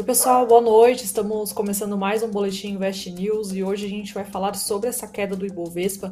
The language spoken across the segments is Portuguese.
Oi, pessoal, boa noite. Estamos começando mais um Boletim Invest News e hoje a gente vai falar sobre essa queda do Ibovespa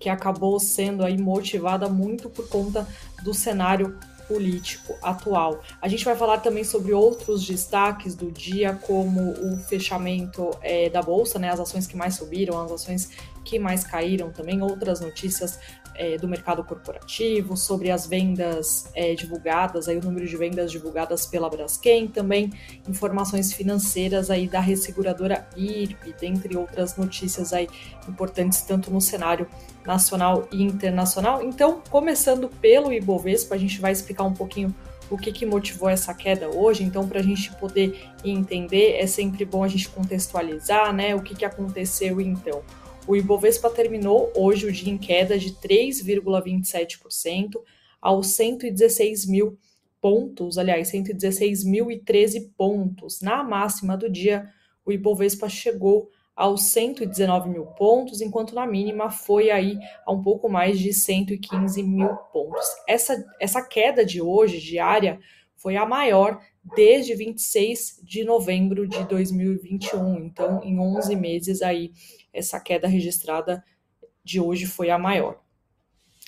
que acabou sendo aí motivada muito por conta do cenário político atual. A gente vai falar também sobre outros destaques do dia, como o fechamento é, da bolsa, né, as ações que mais subiram, as ações que mais caíram, também outras notícias é, do mercado corporativo, sobre as vendas é, divulgadas, aí o número de vendas divulgadas pela Braskem, também informações financeiras aí da resseguradora IRB, dentre outras notícias aí importantes tanto no cenário nacional e internacional. Então, começando pelo Ibovespa, a gente vai explicar um pouquinho o que, que motivou essa queda hoje. Então, para a gente poder entender, é sempre bom a gente contextualizar, né? O que, que aconteceu então. O Ibovespa terminou hoje o dia em queda de 3,27% aos 116 mil pontos, aliás, 116.013 pontos. Na máxima do dia, o Ibovespa chegou aos 119 mil pontos, enquanto na mínima foi aí a um pouco mais de 115 mil pontos. Essa, essa queda de hoje, diária, foi a maior desde 26 de novembro de 2021. Então, em 11 meses aí, essa queda registrada de hoje foi a maior.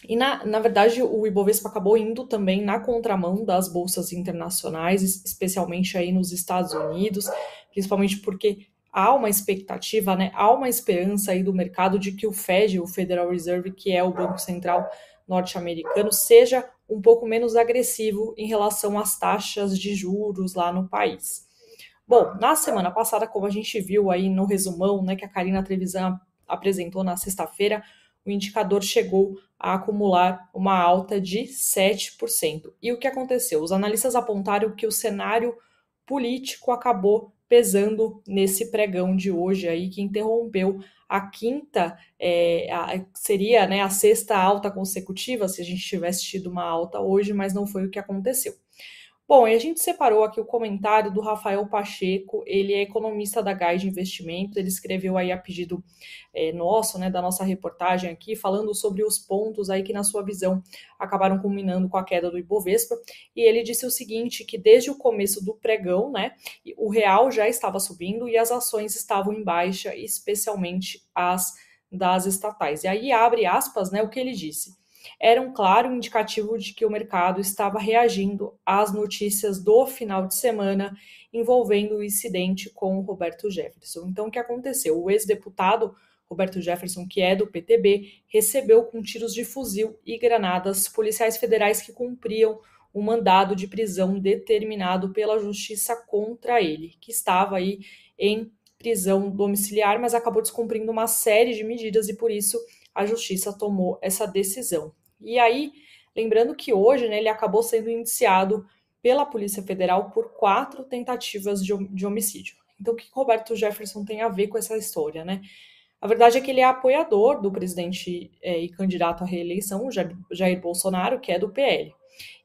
E na, na verdade, o Ibovespa acabou indo também na contramão das bolsas internacionais, especialmente aí nos Estados Unidos, principalmente porque há uma expectativa, né, há uma esperança aí do mercado de que o Fed, o Federal Reserve, que é o Banco Central norte-americano, seja um pouco menos agressivo em relação às taxas de juros lá no país. Bom, na semana passada, como a gente viu aí no resumão, né, que a Karina Trevisan apresentou na sexta-feira, o indicador chegou a acumular uma alta de 7%. E o que aconteceu? Os analistas apontaram que o cenário político acabou pesando nesse pregão de hoje aí, que interrompeu a quinta, é, a, seria né, a sexta alta consecutiva, se a gente tivesse tido uma alta hoje, mas não foi o que aconteceu. Bom, e a gente separou aqui o comentário do Rafael Pacheco, ele é economista da GAI de Investimentos, ele escreveu aí a pedido é, nosso, né, da nossa reportagem aqui, falando sobre os pontos aí que, na sua visão, acabaram culminando com a queda do Ibovespa, e ele disse o seguinte, que desde o começo do pregão, né, o real já estava subindo e as ações estavam em baixa, especialmente as das estatais. E aí abre aspas, né, o que ele disse era um claro indicativo de que o mercado estava reagindo às notícias do final de semana envolvendo o incidente com o Roberto Jefferson. Então, o que aconteceu? O ex-deputado Roberto Jefferson, que é do PTB, recebeu com tiros de fuzil e granadas policiais federais que cumpriam um mandado de prisão determinado pela justiça contra ele, que estava aí em prisão domiciliar, mas acabou descumprindo uma série de medidas e por isso a justiça tomou essa decisão. E aí, lembrando que hoje né, ele acabou sendo indiciado pela Polícia Federal por quatro tentativas de, de homicídio. Então, o que Roberto Jefferson tem a ver com essa história, né? A verdade é que ele é apoiador do presidente é, e candidato à reeleição, Jair Bolsonaro, que é do PL.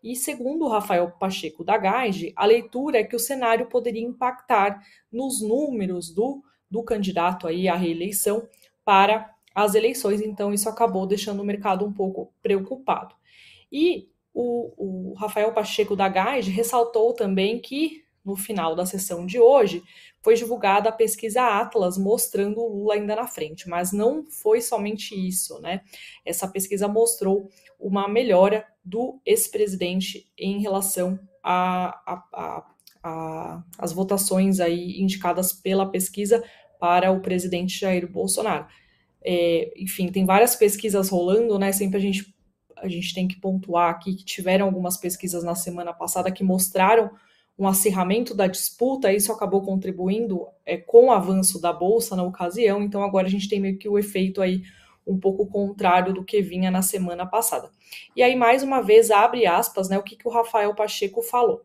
E segundo Rafael Pacheco da GAIGE, a leitura é que o cenário poderia impactar nos números do, do candidato aí à reeleição para as eleições, então isso acabou deixando o mercado um pouco preocupado. E o, o Rafael Pacheco da GAID ressaltou também que, no final da sessão de hoje, foi divulgada a pesquisa Atlas mostrando o Lula ainda na frente, mas não foi somente isso, né? Essa pesquisa mostrou uma melhora do ex-presidente em relação às votações aí indicadas pela pesquisa para o presidente Jair Bolsonaro. É, enfim, tem várias pesquisas rolando, né? Sempre a gente, a gente tem que pontuar aqui que tiveram algumas pesquisas na semana passada que mostraram um acirramento da disputa, isso acabou contribuindo é, com o avanço da Bolsa na ocasião, então agora a gente tem meio que o efeito aí um pouco contrário do que vinha na semana passada. E aí, mais uma vez, abre aspas, né, o que, que o Rafael Pacheco falou.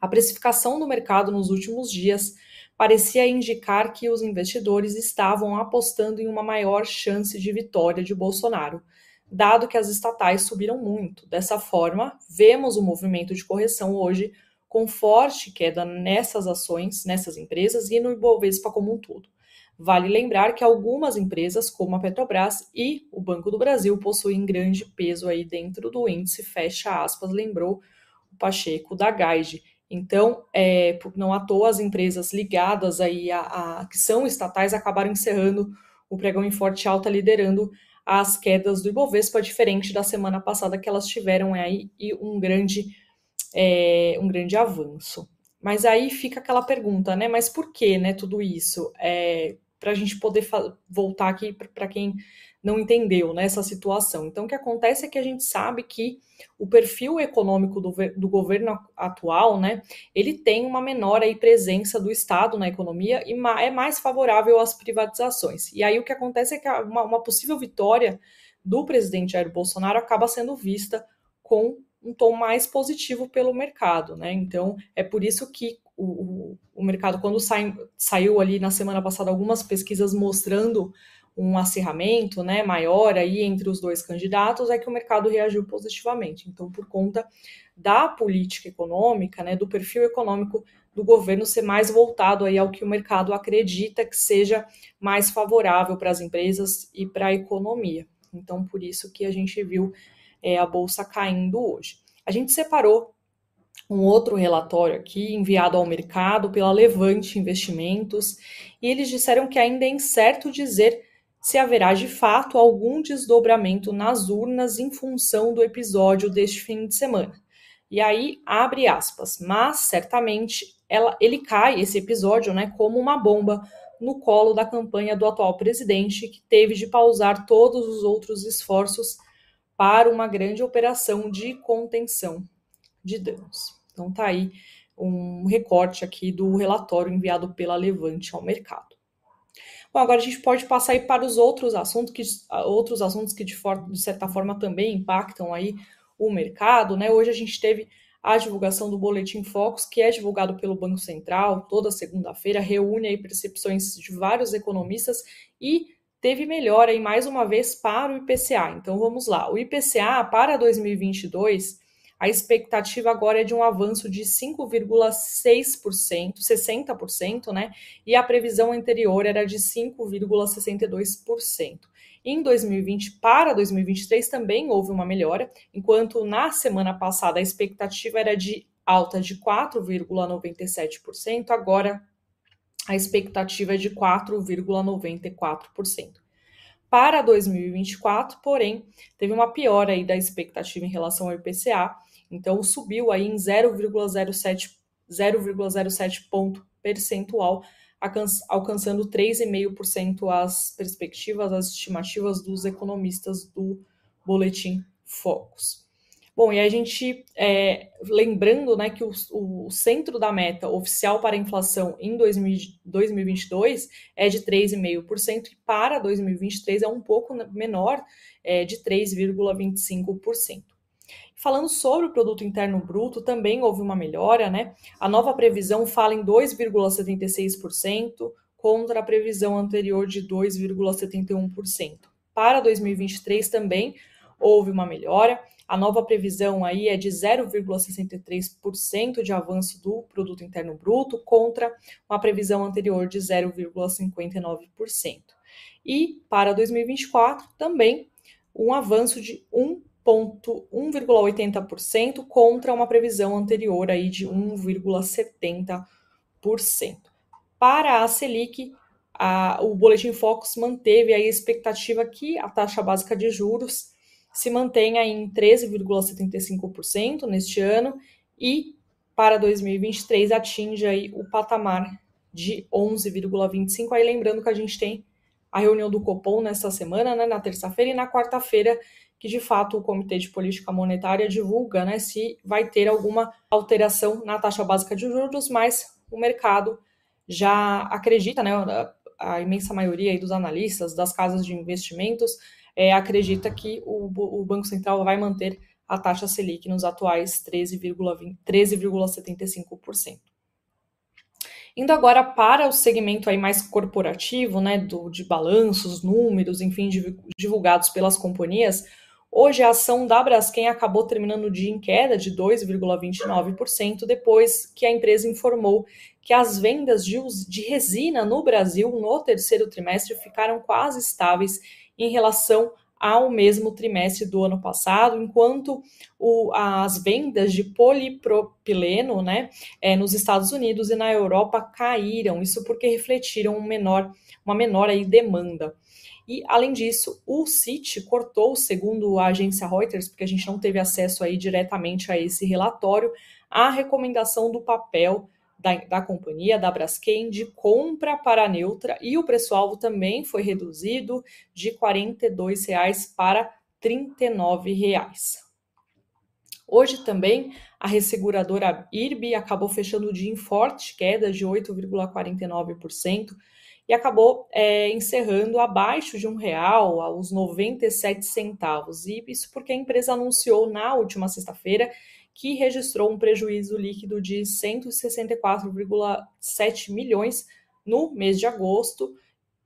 A precificação do mercado nos últimos dias parecia indicar que os investidores estavam apostando em uma maior chance de vitória de Bolsonaro, dado que as estatais subiram muito. Dessa forma, vemos o um movimento de correção hoje com forte queda nessas ações, nessas empresas e no Ibovespa como um todo. Vale lembrar que algumas empresas, como a Petrobras e o Banco do Brasil, possuem grande peso aí dentro do índice, fecha aspas, lembrou o Pacheco da Gaide. Então, é, não à toa as empresas ligadas aí a, a, que são estatais acabaram encerrando o pregão em forte alta, liderando as quedas do Ibovespa, diferente da semana passada que elas tiveram aí um grande, é, um grande avanço. Mas aí fica aquela pergunta, né? Mas por que, né? Tudo isso é, para a gente poder voltar aqui para quem não entendeu né, situação. Então, o que acontece é que a gente sabe que o perfil econômico do, do governo atual, né, ele tem uma menor aí presença do Estado na economia e é mais favorável às privatizações. E aí o que acontece é que uma, uma possível vitória do presidente Jair Bolsonaro acaba sendo vista com um tom mais positivo pelo mercado, né? Então é por isso que o, o, mercado, quando sai, saiu ali na semana passada algumas pesquisas mostrando um acirramento né, maior aí entre os dois candidatos, é que o mercado reagiu positivamente. Então, por conta da política econômica, né, do perfil econômico do governo ser mais voltado aí ao que o mercado acredita que seja mais favorável para as empresas e para a economia. Então, por isso que a gente viu é, a bolsa caindo hoje. A gente separou um outro relatório aqui enviado ao mercado pela Levante Investimentos e eles disseram que ainda é incerto dizer se haverá de fato algum desdobramento nas urnas em função do episódio deste fim de semana. E aí, abre aspas, mas certamente ela, ele cai, esse episódio, né, como uma bomba no colo da campanha do atual presidente, que teve de pausar todos os outros esforços para uma grande operação de contenção de danos. Então tá aí um recorte aqui do relatório enviado pela Levante ao mercado. Bom, agora a gente pode passar aí para os outros assuntos que, outros assuntos que de, for, de certa forma também impactam aí o mercado, né? Hoje a gente teve a divulgação do Boletim Focus, que é divulgado pelo Banco Central toda segunda-feira, reúne aí percepções de vários economistas e teve melhora aí mais uma vez para o IPCA. Então vamos lá. O IPCA para 2022 a expectativa agora é de um avanço de 5,6%, 60%, né? E a previsão anterior era de 5,62%. Em 2020 para 2023 também houve uma melhora, enquanto na semana passada a expectativa era de alta de 4,97%, agora a expectativa é de 4,94%. Para 2024, porém, teve uma piora aí da expectativa em relação ao IPCA, então subiu aí em 0,07 0,07 ponto percentual, alcançando 3,5% as perspectivas, as estimativas dos economistas do boletim Focus. Bom, e a gente, é, lembrando né, que o, o, centro da meta oficial para a inflação em 2000, 2022 é de 3,5% e para 2023 é um pouco menor, é, de 3,25%. Falando sobre o produto interno bruto, também houve uma melhora, né? A nova previsão fala em 2,76% contra a previsão anterior de 2,71%. Para 2023 também houve uma melhora. A nova previsão aí é de 0,63% de avanço do produto interno bruto contra uma previsão anterior de 0,59%. E para 2024 também um avanço de 1 1,80% contra uma previsão anterior aí de 1,70%. Para a Selic, a, o Boletim Focus manteve a expectativa que a taxa básica de juros se mantenha em 13,75% neste ano e para 2023 atinge aí o patamar de 11,25%. Aí lembrando que a gente tem a reunião do Copom nesta semana, né, na terça-feira, e na quarta-feira que de fato o Comitê de Política Monetária divulga né, se vai ter alguma alteração na taxa básica de juros, mas o mercado já acredita, né, a imensa maioria dos analistas das casas de investimentos é, acredita que o, o Banco Central vai manter a taxa Selic nos atuais 13,75%. 13, Indo agora para o segmento aí mais corporativo, né, do, de balanços, números, enfim, divulgados pelas companhias, Hoje a ação da Braskem acabou terminando o dia em queda de 2,29%, depois que a empresa informou que as vendas de, resina no Brasil no terceiro trimestre ficaram quase estáveis em relação ao mesmo trimestre do ano passado, enquanto o, as vendas de polipropileno né, é, nos Estados Unidos e na Europa caíram, isso porque refletiram um menor, uma menor aí, demanda. E, além disso, o CIT cortou, segundo a agência Reuters, porque a gente não teve acesso aí diretamente a esse relatório, a recomendação do papel da, da companhia, da Braskem, de compra para neutra e o preço-alvo também foi reduzido de R$ 42,00 para R$ 39,00. Hoje também a resseguradora IRB acabou fechando o dia em forte queda de 8,49% e acabou é, encerrando abaixo de um real, aos 97 centavos. E isso porque a empresa anunciou na última sexta-feira que registrou um prejuízo líquido de 164,7 milhões no mês de agosto.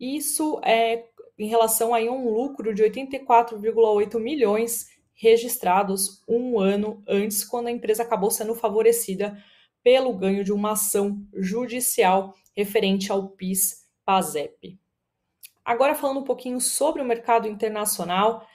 Isso é em relação a um lucro de 84,8 milhões registrados um ano antes, quando a empresa acabou sendo favorecida pelo ganho de uma ação judicial referente ao PIS-PASEP. Agora falando um pouquinho sobre o mercado internacional,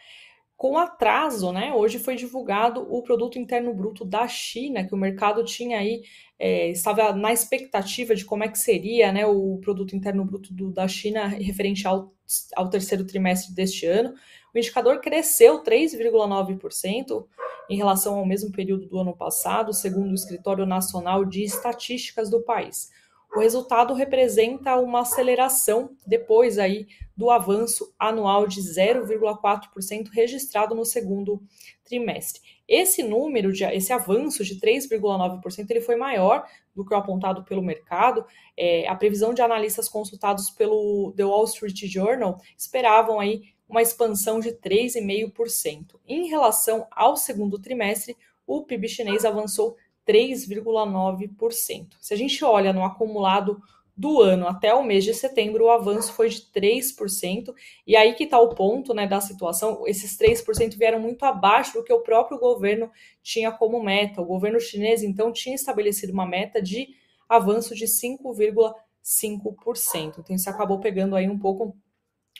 com atraso, né? Hoje foi divulgado o produto interno bruto da China, que o mercado tinha aí, é, estava na expectativa de como é que seria né, o produto interno bruto do, da China referente ao, ao terceiro trimestre deste ano. O indicador cresceu 3,9% em relação ao mesmo período do ano passado, segundo o Escritório Nacional de Estatísticas do país. O resultado representa uma aceleração depois aí do avanço anual de 0,4% registrado no segundo trimestre. Esse número, de, esse avanço de 3,9%, ele foi maior do que o apontado pelo mercado. É, a previsão de analistas consultados pelo The Wall Street Journal esperavam aí uma expansão de 3,5%. Em relação ao segundo trimestre, o PIB chinês avançou 3,9%. Se a gente olha no acumulado do ano até o mês de setembro, o avanço foi de 3%, e aí que está o ponto né, da situação, esses 3% vieram muito abaixo do que o próprio governo tinha como meta. O governo chinês, então, tinha estabelecido uma meta de avanço de 5,5%. Então, isso acabou pegando aí um pouco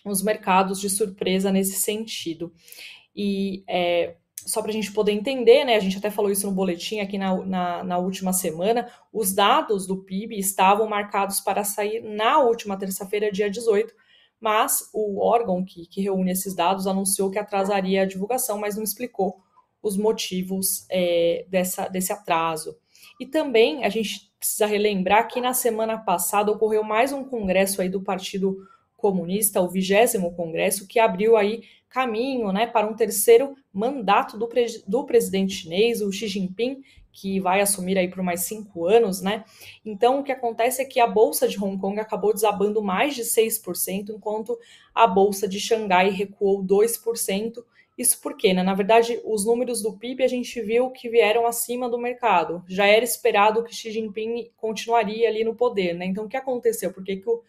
os mercados de surpresa nesse sentido. E é, só para a gente poder entender, né? A gente até falou isso no boletim aqui na, na, na, última semana. Os dados do PIB estavam marcados para sair na última terça-feira, dia 18, mas o órgão que, que reúne esses dados anunciou que atrasaria a divulgação, mas não explicou os motivos é, dessa, desse atraso. E também a gente precisa relembrar que na semana passada ocorreu mais um congresso aí do Partido o vigésimo congresso, que abriu aí caminho né, para um terceiro mandato do, pre do presidente chinês, o Xi Jinping, que vai assumir aí por mais cinco anos, né? Então, o que acontece é que a bolsa de Hong Kong acabou desabando mais de 6%, enquanto a bolsa de Xangai recuou 2%. Isso porque, né? Na verdade, os números do PIB a gente viu que vieram acima do mercado. Já era esperado que Xi Jinping continuaria ali no poder, né? Então, o que aconteceu? Por que, que o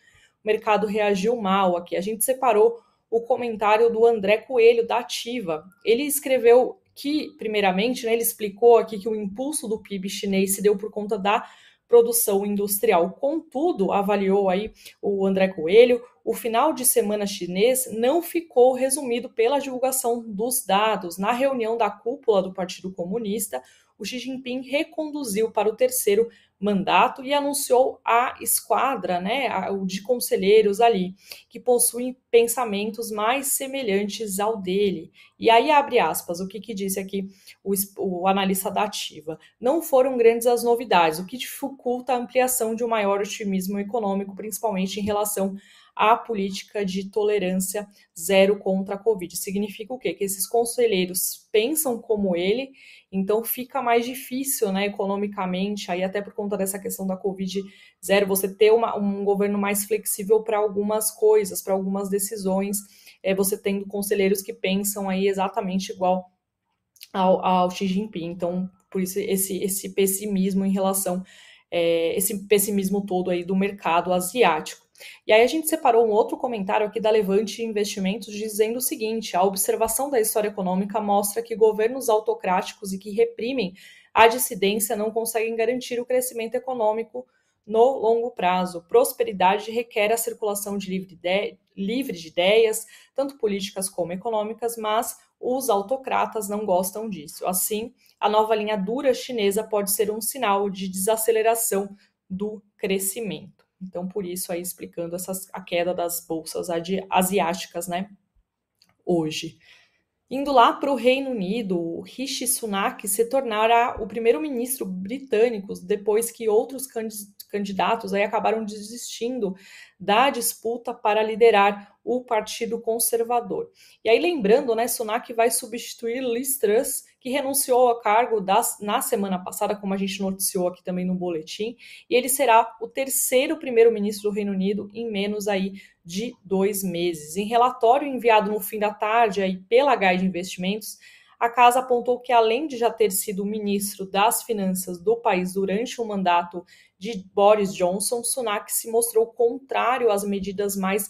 mercado reagiu mal aqui? A gente separou o comentário do André Coelho, da Ativa. Ele escreveu que, primeiramente, né, ele explicou aqui que o impulso do PIB chinês se deu por conta da produção industrial. Contudo, avaliou aí o André Coelho, o final de semana chinês não ficou resumido pela divulgação dos dados. Na reunião da cúpula do Partido Comunista, o Xi Jinping reconduziu para o terceiro mandato e anunciou a esquadra, né, de conselheiros ali, que possuem pensamentos mais semelhantes ao dele. E aí abre aspas, o que, que disse aqui o, o analista da Ativa. Não foram grandes as novidades, o que dificulta a ampliação de um maior otimismo econômico, principalmente em relação à política de tolerância zero contra a Covid. Significa o quê? Que esses conselheiros pensam como ele, então fica mais difícil, né, economicamente, aí até por conta dessa questão da Covid zero, você ter uma, um governo mais flexível para algumas coisas, para algumas decisões, é, você tendo conselheiros que pensam aí exatamente igual ao, ao Xi Jinping. Então, por isso esse, esse pessimismo em relação, é, esse pessimismo todo aí do mercado asiático. E aí a gente separou um outro comentário aqui da Levante Investimentos dizendo o seguinte: a observação da história econômica mostra que governos autocráticos e que reprimem a dissidência não conseguem garantir o crescimento econômico no longo prazo. Prosperidade requer a circulação de livre, livre de ideias, tanto políticas como econômicas, mas os autocratas não gostam disso. Assim, a nova linha dura chinesa pode ser um sinal de desaceleração do crescimento. Então, por isso aí explicando essas, a queda das bolsas asiáticas, né? Hoje. Indo lá para o Reino Unido, Rishi Sunak se tornará o primeiro-ministro britânico depois que outros candidatos aí acabaram desistindo da disputa para liderar o Partido Conservador. E aí lembrando, né, Sunak vai substituir Liz Truss, que renunciou ao cargo das, na semana passada, como a gente noticiou aqui também no boletim, e ele será o terceiro primeiro-ministro do Reino Unido em menos aí de dois meses. Em relatório enviado no fim da tarde aí pela Guide Investimentos, a casa apontou que, além de já ter sido ministro das Finanças do país durante o mandato de Boris Johnson, Sunak se mostrou contrário às medidas mais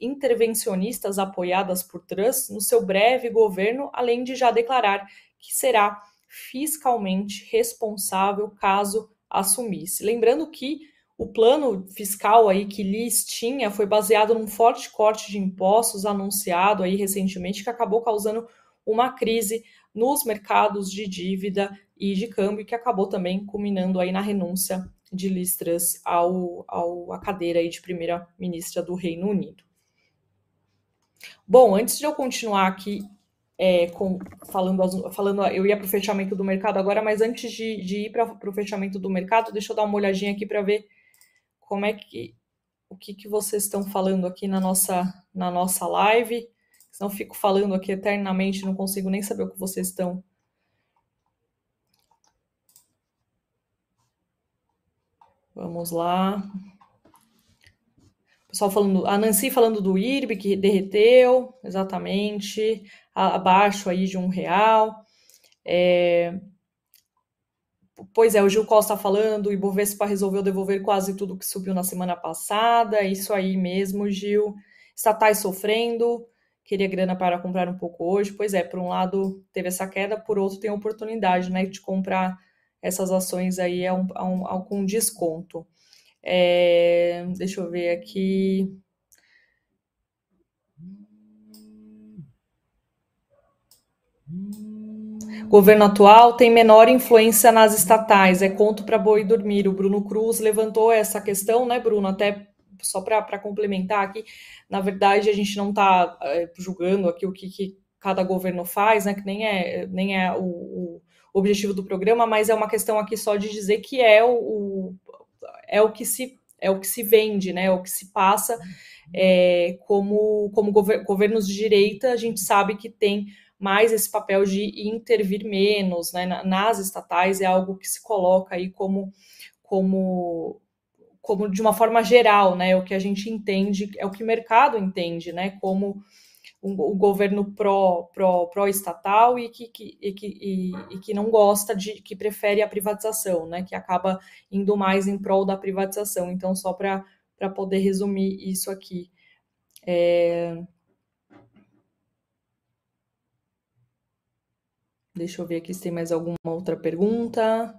intervencionistas apoiadas por Truss no seu breve governo, além de já declarar que será fiscalmente responsável caso assumisse. Lembrando que o plano fiscal aí que Liz tinha foi baseado num forte corte de impostos anunciado aí recentemente que acabou causando uma crise nos mercados de dívida e de câmbio que acabou também culminando aí na renúncia de Liz Truss ao, ao, à cadeira de primeira-ministra do Reino Unido. Bom, antes de eu continuar aqui é, com, falando, falando, eu ia para o fechamento do mercado agora, mas antes de, de ir para o fechamento do mercado, deixa eu dar uma olhadinha aqui para ver como é que o que, que vocês estão falando aqui na nossa, na nossa live. Senão fico falando aqui eternamente, não consigo nem saber o que vocês estão. Vamos lá. Pessoal falando, a Nancy falando do IRB que derreteu, exatamente, abaixo aí de um real. É, Pois é, o Gil Costa falando, o Ibovespa resolveu devolver quase tudo que subiu na semana passada. Isso aí mesmo, Gil. Estatais sofrendo, queria grana para comprar um pouco hoje. Pois é, por um lado teve essa queda, por outro tem oportunidade né, de comprar essas ações aí a um, a um, a um desconto. É, deixa eu ver aqui. Governo atual tem menor influência nas estatais, é conto para boi dormir. O Bruno Cruz levantou essa questão, né, Bruno? Até só para complementar aqui, na verdade, a gente não está é, julgando aqui o que, que, cada governo faz, né? Que nem é, nem é o, o, objetivo do programa, mas é uma questão aqui só de dizer que é o, o é o que se é o que se vende, né? É o que se passa é, como, como governos de direita, a gente sabe que tem mais esse papel de intervir menos né, nas estatais é algo que se coloca aí como, como, como de uma forma geral, né? O que a gente entende, é o que o mercado entende, né? Como um, um governo pró, pró, pró estatal e que, que, e, que, e, e, que não gosta de que prefere a privatização, né? Que acaba indo mais em prol da privatização. Então, só para poder resumir isso aqui. É... Deixa eu ver aqui se tem mais alguma outra pergunta.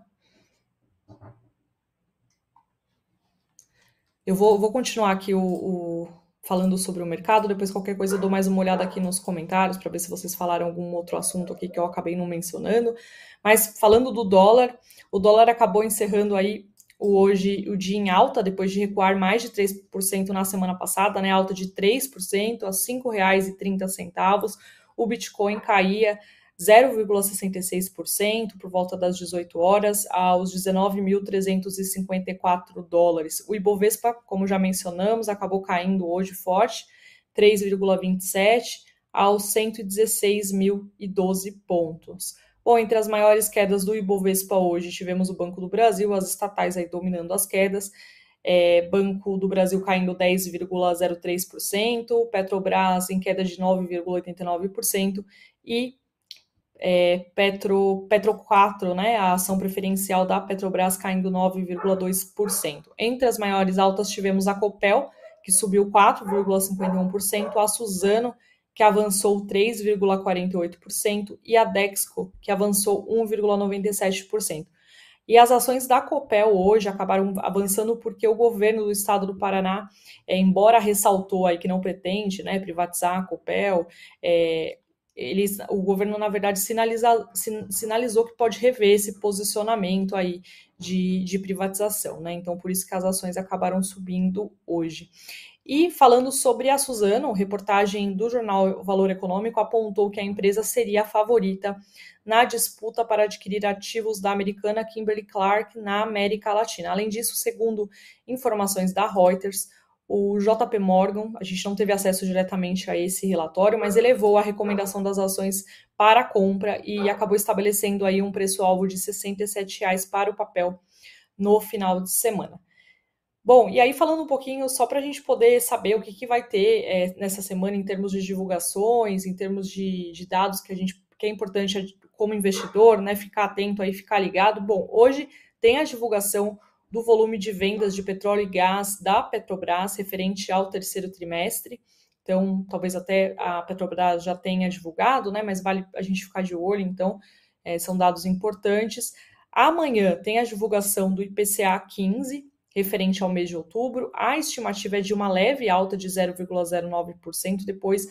Eu vou, vou continuar aqui o, o, falando sobre o mercado, depois qualquer coisa eu dou mais uma olhada aqui nos comentários para ver se vocês falaram algum outro assunto aqui que eu acabei não mencionando. Mas falando do dólar, o dólar acabou encerrando aí o hoje o dia em alta, depois de recuar mais de 3% na semana passada, né? Alta de 3% a R$ 5,30. O Bitcoin caía 0,66% por volta das 18 horas aos 19.354 dólares. O Ibovespa, como já mencionamos, acabou caindo hoje forte, 3,27 aos 116.012 pontos. Bom, entre as maiores quedas do Ibovespa hoje, tivemos o Banco do Brasil, as estatais aí dominando as quedas, é, Banco do Brasil caindo 10,03%, Petrobras em queda de 9,89% e é, Petro, Petro 4, né, a ação preferencial da Petrobras caindo 9,2%. Entre as maiores altas tivemos a Copel, que subiu 4,51%, a Suzano, que avançou 3,48%, e a Dexco, que avançou 1,97%. E as ações da Copel hoje acabaram avançando porque o governo do estado do Paraná, é, embora ressaltou aí que não pretende né, privatizar a Copel, é, eles, o governo, na verdade, sinaliza, sinalizou que pode rever esse posicionamento aí de, de privatização, né? Então, por isso que as ações acabaram subindo hoje. E falando sobre a Suzano, reportagem do jornal Valor Econômico apontou que a empresa seria a favorita na disputa para adquirir ativos da americana Kimberly Clark na América Latina. Além disso, segundo informações da Reuters, o JP Morgan, a gente não teve acesso diretamente a esse relatório, mas elevou a recomendação das ações para compra e acabou estabelecendo aí um preço-alvo de R$ 67,00 para o papel no final de semana. Bom, e aí falando um pouquinho só para a gente poder saber o que, que vai ter é, nessa semana em termos de divulgações, em termos de, de, dados que a gente que é importante como investidor, né, ficar atento aí, ficar ligado. Bom, hoje tem a divulgação do volume de vendas de petróleo e gás da Petrobras referente ao terceiro trimestre. Então, talvez até a Petrobras já tenha divulgado, né? Mas vale a gente ficar de olho. Então, é, são dados importantes. Amanhã tem a divulgação do IPCA 15, referente ao mês de outubro. A estimativa é de uma leve alta de 0,09%, depois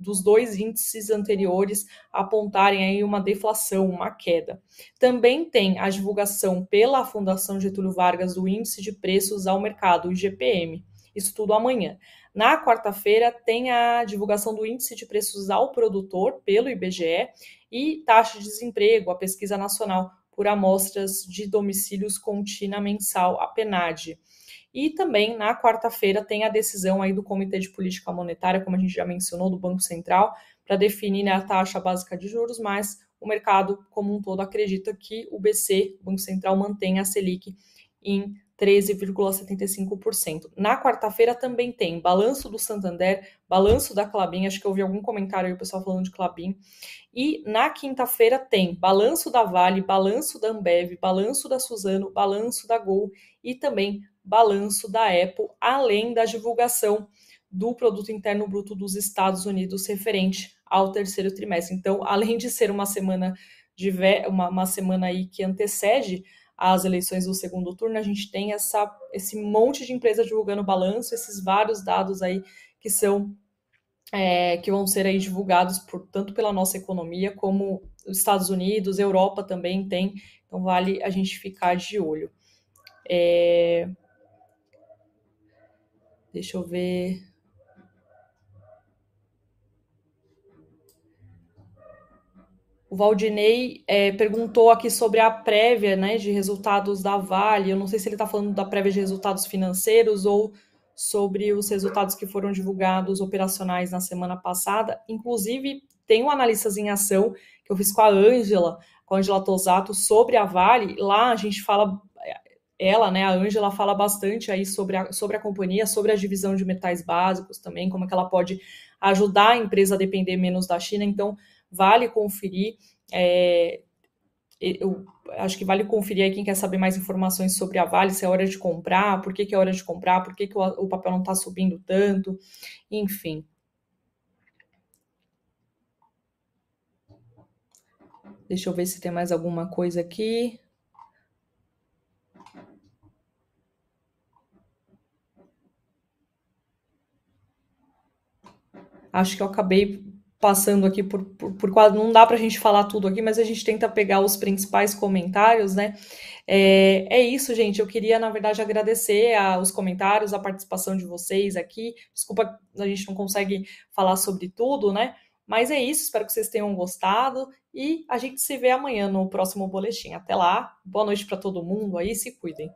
dos dois índices anteriores apontarem aí uma deflação, uma queda. Também tem a divulgação pela Fundação Getúlio Vargas do índice de preços ao mercado, o IGPM. Isso tudo amanhã. Na quarta-feira tem a divulgação do índice de preços ao produtor pelo IBGE e taxa de desemprego, a pesquisa nacional por amostras de domicílios contínua mensal, a PNAD. E também na quarta-feira tem a decisão aí do Comitê de Política Monetária, como a gente já mencionou, do Banco Central, para definir né, a taxa básica de juros, mas o mercado como um todo acredita que o BC, o Banco Central, mantenha a Selic em 13,75%. Na quarta-feira também tem balanço do Santander, balanço da Clabin, acho que eu ouvi algum comentário aí o pessoal falando de Clabin. E na quinta-feira tem balanço da Vale, balanço da Ambev, balanço da Suzano, balanço da Gol e também balanço da Apple, além da divulgação do produto interno bruto dos Estados Unidos referente ao terceiro trimestre. Então, além de ser uma semana de uma, uma semana aí que antecede as eleições do segundo turno, a gente tem essa, esse monte de empresas divulgando balanço, esses vários dados aí que são é, que vão ser aí divulgados por, tanto pela nossa economia como os Estados Unidos, Europa também tem, então vale a gente ficar de olho. É... Deixa eu ver. O Valdinei é, perguntou aqui sobre a prévia né, de resultados da Vale. Eu não sei se ele está falando da prévia de resultados financeiros ou sobre os resultados que foram divulgados operacionais na semana passada. Inclusive, tem um analistas em ação que eu fiz com a Ângela, com a Ângela Tosato, sobre a Vale. Lá a gente fala, ela, né, a Ângela fala bastante aí sobre a, sobre a companhia, sobre a divisão de metais básicos também, como é que ela pode ajudar a empresa a depender menos da China. Então, vale conferir. É, eu acho que vale conferir aí quem quer saber mais informações sobre a Vale, se é hora de comprar, por que, que é hora de comprar, por que, que o, o papel não está subindo tanto, enfim. Deixa eu ver se tem mais alguma coisa aqui. Acho que eu acabei passando aqui por, por, por quadro, não dá para a gente falar tudo aqui, mas a gente tenta pegar os principais comentários, né? É, é isso, gente. Eu queria, na verdade, agradecer a, os comentários, a participação de vocês aqui. Desculpa, a gente não consegue falar sobre tudo, né? Mas é isso, espero que vocês tenham gostado e a gente se vê amanhã no próximo boletim. Até lá, boa noite para todo mundo aí, se cuidem.